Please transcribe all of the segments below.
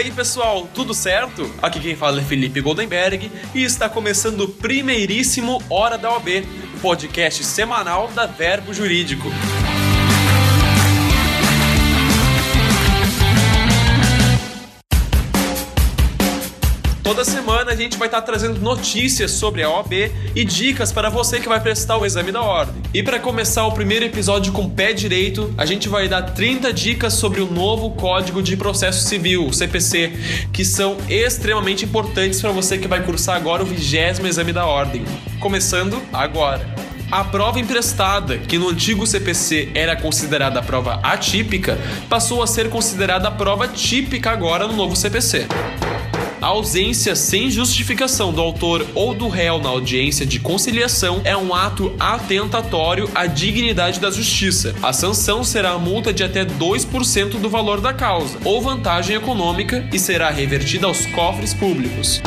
aí, pessoal, tudo certo? Aqui quem fala é Felipe Goldenberg e está começando o primeiríssimo Hora da OAB, podcast semanal da Verbo Jurídico. Toda semana a gente vai estar trazendo notícias sobre a OAB e dicas para você que vai prestar o exame da ordem. E para começar o primeiro episódio com pé direito, a gente vai dar 30 dicas sobre o novo Código de Processo Civil, o CPC, que são extremamente importantes para você que vai cursar agora o vigésimo exame da ordem. Começando agora. A prova emprestada, que no antigo CPC era considerada prova atípica, passou a ser considerada prova típica agora no novo CPC. A ausência sem justificação do autor ou do réu na audiência de conciliação é um ato atentatório à dignidade da justiça. A sanção será a multa de até 2% do valor da causa ou vantagem econômica e será revertida aos cofres públicos.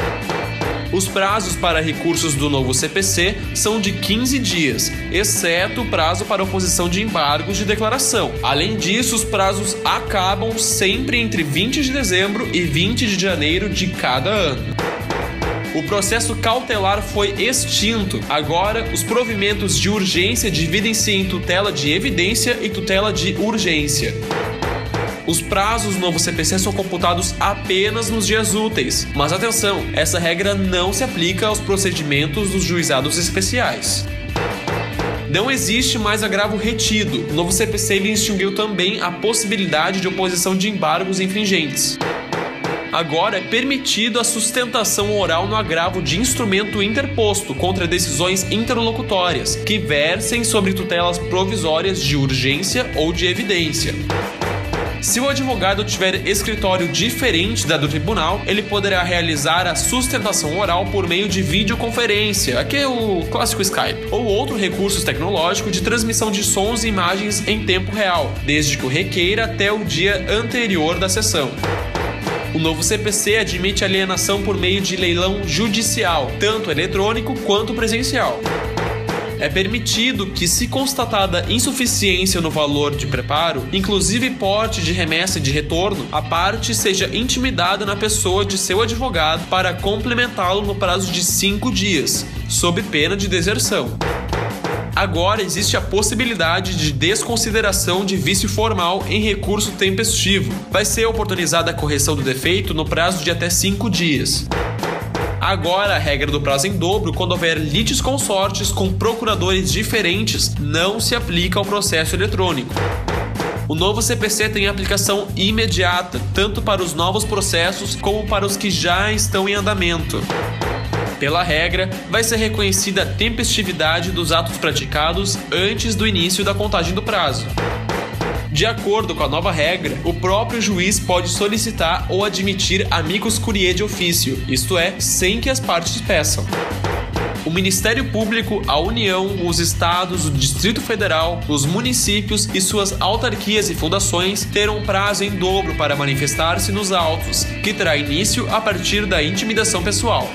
Os prazos para recursos do novo CPC são de 15 dias, exceto o prazo para oposição de embargos de declaração. Além disso, os prazos acabam sempre entre 20 de dezembro e 20 de janeiro de cada ano. O processo cautelar foi extinto. Agora, os provimentos de urgência dividem-se em tutela de evidência e tutela de urgência. Os prazos do novo CPC são computados apenas nos dias úteis. Mas atenção, essa regra não se aplica aos procedimentos dos juizados especiais. Não existe mais agravo retido. O novo CPC extinguiu também a possibilidade de oposição de embargos infringentes. Agora é permitido a sustentação oral no agravo de instrumento interposto contra decisões interlocutórias que versem sobre tutelas provisórias de urgência ou de evidência. Se o advogado tiver escritório diferente da do tribunal, ele poderá realizar a sustentação oral por meio de videoconferência, aqui é o clássico Skype, ou outro recurso tecnológico de transmissão de sons e imagens em tempo real, desde que o requeira até o dia anterior da sessão. O novo CPC admite alienação por meio de leilão judicial, tanto eletrônico quanto presencial é permitido que, se constatada insuficiência no valor de preparo, inclusive porte de remessa e de retorno, a parte seja intimidada na pessoa de seu advogado para complementá-lo no prazo de cinco dias, sob pena de deserção. Agora existe a possibilidade de desconsideração de vício formal em recurso tempestivo. Vai ser oportunizada a correção do defeito no prazo de até cinco dias. Agora, a regra do prazo em dobro, quando houver litis consortes com procuradores diferentes, não se aplica ao processo eletrônico. O novo CPC tem aplicação imediata, tanto para os novos processos como para os que já estão em andamento. Pela regra, vai ser reconhecida a tempestividade dos atos praticados antes do início da contagem do prazo. De acordo com a nova regra, o próprio juiz pode solicitar ou admitir amigos curiae de ofício, isto é, sem que as partes peçam. O Ministério Público, a União, os estados, o Distrito Federal, os municípios e suas autarquias e fundações terão prazo em dobro para manifestar-se nos autos, que terá início a partir da intimidação pessoal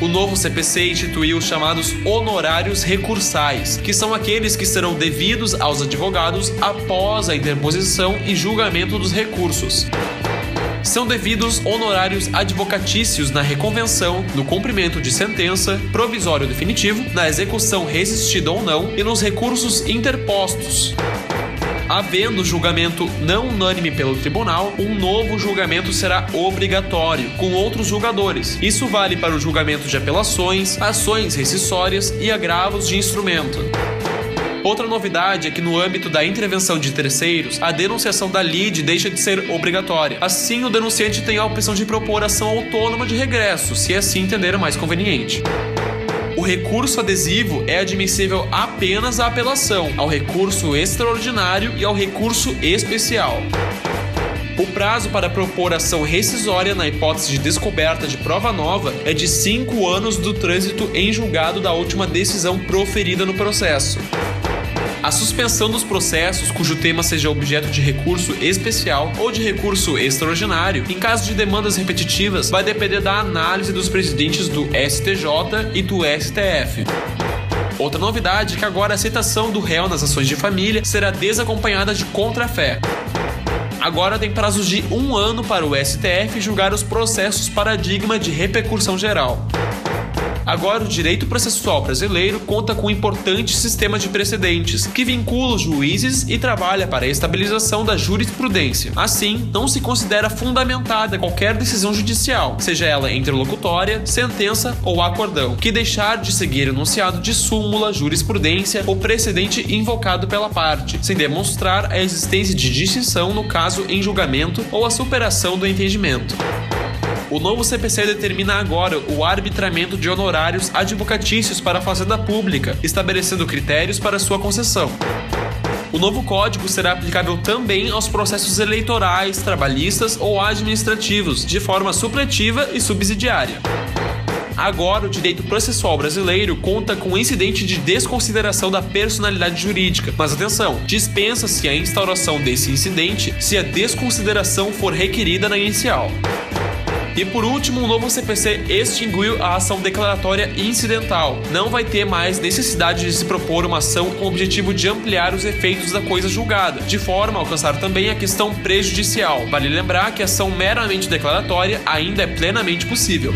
o novo CPC instituiu os chamados honorários recursais, que são aqueles que serão devidos aos advogados após a interposição e julgamento dos recursos são devidos honorários advocatícios na reconvenção, no cumprimento de sentença, provisório definitivo, na execução resistida ou não e nos recursos interpostos. Havendo julgamento não unânime pelo tribunal, um novo julgamento será obrigatório, com outros julgadores. Isso vale para o julgamento de apelações, ações rescisórias e agravos de instrumento. Outra novidade é que, no âmbito da intervenção de terceiros, a denunciação da lide deixa de ser obrigatória. Assim, o denunciante tem a opção de propor ação autônoma de regresso, se assim entender mais conveniente o recurso adesivo é admissível apenas à apelação, ao recurso extraordinário e ao recurso especial. O prazo para propor ação rescisória na hipótese de descoberta de prova nova é de cinco anos do trânsito em julgado da última decisão proferida no processo. A suspensão dos processos cujo tema seja objeto de recurso especial ou de recurso extraordinário, em caso de demandas repetitivas, vai depender da análise dos presidentes do STJ e do STF. Outra novidade é que agora a aceitação do réu nas ações de família será desacompanhada de contrafé. Agora tem prazos de um ano para o STF julgar os processos paradigma de repercussão geral. Agora, o direito processual brasileiro conta com um importante sistema de precedentes, que vincula os juízes e trabalha para a estabilização da jurisprudência. Assim, não se considera fundamentada qualquer decisão judicial, seja ela interlocutória, sentença ou acordão, que deixar de seguir enunciado de súmula, jurisprudência ou precedente invocado pela parte, sem demonstrar a existência de distinção no caso em julgamento ou a superação do entendimento. O novo CPC determina agora o arbitramento de honorários advocatícios para a Fazenda Pública, estabelecendo critérios para sua concessão. O novo código será aplicável também aos processos eleitorais, trabalhistas ou administrativos, de forma supletiva e subsidiária. Agora, o direito processual brasileiro conta com incidente de desconsideração da personalidade jurídica. Mas atenção, dispensa-se a instauração desse incidente se a desconsideração for requerida na inicial. E por último, o novo CPC extinguiu a ação declaratória incidental. Não vai ter mais necessidade de se propor uma ação com o objetivo de ampliar os efeitos da coisa julgada, de forma a alcançar também a questão prejudicial. Vale lembrar que a ação meramente declaratória ainda é plenamente possível.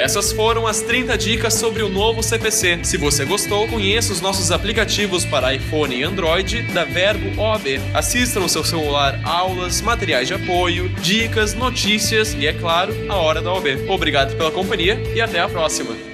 Essas foram as 30 dicas sobre o novo CPC. Se você gostou, conheça os nossos aplicativos para iPhone e Android da Verbo OAB. Assista no seu celular aulas, materiais de apoio, dicas, notícias e, é claro, a hora da OAB. Obrigado pela companhia e até a próxima.